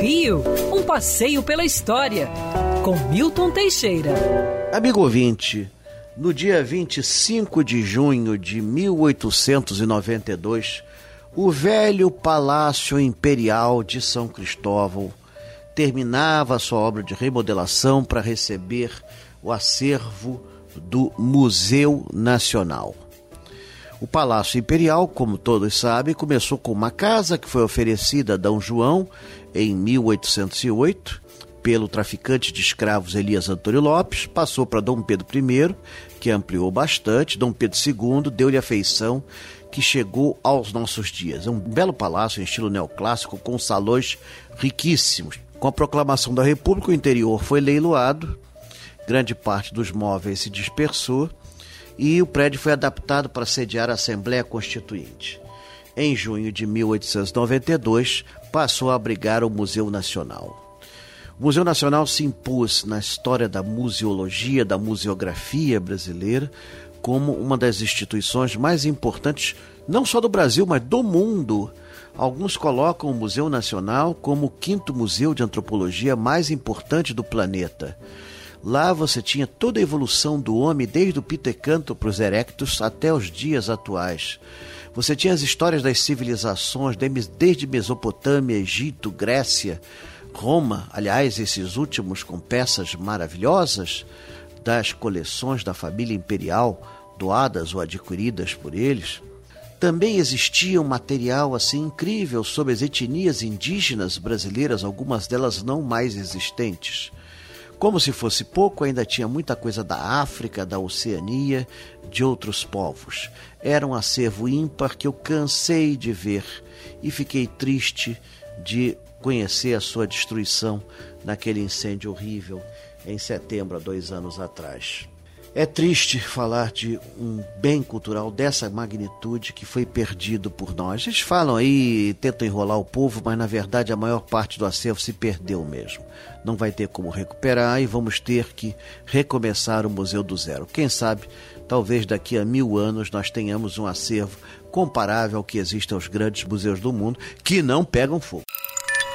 Rio, um passeio pela história, com Milton Teixeira. Amigo ouvinte, no dia 25 de junho de 1892, o velho Palácio Imperial de São Cristóvão terminava sua obra de remodelação para receber o acervo do Museu Nacional. O Palácio Imperial, como todos sabem, começou com uma casa que foi oferecida a D. João em 1808 pelo traficante de escravos Elias Antônio Lopes, passou para Dom Pedro I, que ampliou bastante. Dom Pedro II deu-lhe a feição que chegou aos nossos dias. É um belo palácio em estilo neoclássico com salões riquíssimos. Com a proclamação da República, o interior foi leiloado, grande parte dos móveis se dispersou e o prédio foi adaptado para sediar a Assembleia Constituinte. Em junho de 1892, passou a abrigar o Museu Nacional. O Museu Nacional se impôs na história da museologia, da museografia brasileira, como uma das instituições mais importantes, não só do Brasil, mas do mundo. Alguns colocam o Museu Nacional como o quinto museu de antropologia mais importante do planeta. Lá você tinha toda a evolução do homem, desde o Pitecantropus erectus até os dias atuais. Você tinha as histórias das civilizações, desde Mesopotâmia, Egito, Grécia, Roma, aliás, esses últimos com peças maravilhosas das coleções da família imperial, doadas ou adquiridas por eles. Também existia um material assim incrível sobre as etnias indígenas brasileiras, algumas delas não mais existentes. Como se fosse pouco, ainda tinha muita coisa da África, da Oceania, de outros povos. Era um acervo ímpar que eu cansei de ver e fiquei triste de conhecer a sua destruição naquele incêndio horrível em setembro, há dois anos atrás. É triste falar de um bem cultural dessa magnitude que foi perdido por nós. Eles falam aí, tentam enrolar o povo, mas na verdade a maior parte do acervo se perdeu mesmo. Não vai ter como recuperar e vamos ter que recomeçar o museu do zero. Quem sabe, talvez daqui a mil anos nós tenhamos um acervo comparável ao que existe aos grandes museus do mundo que não pegam fogo.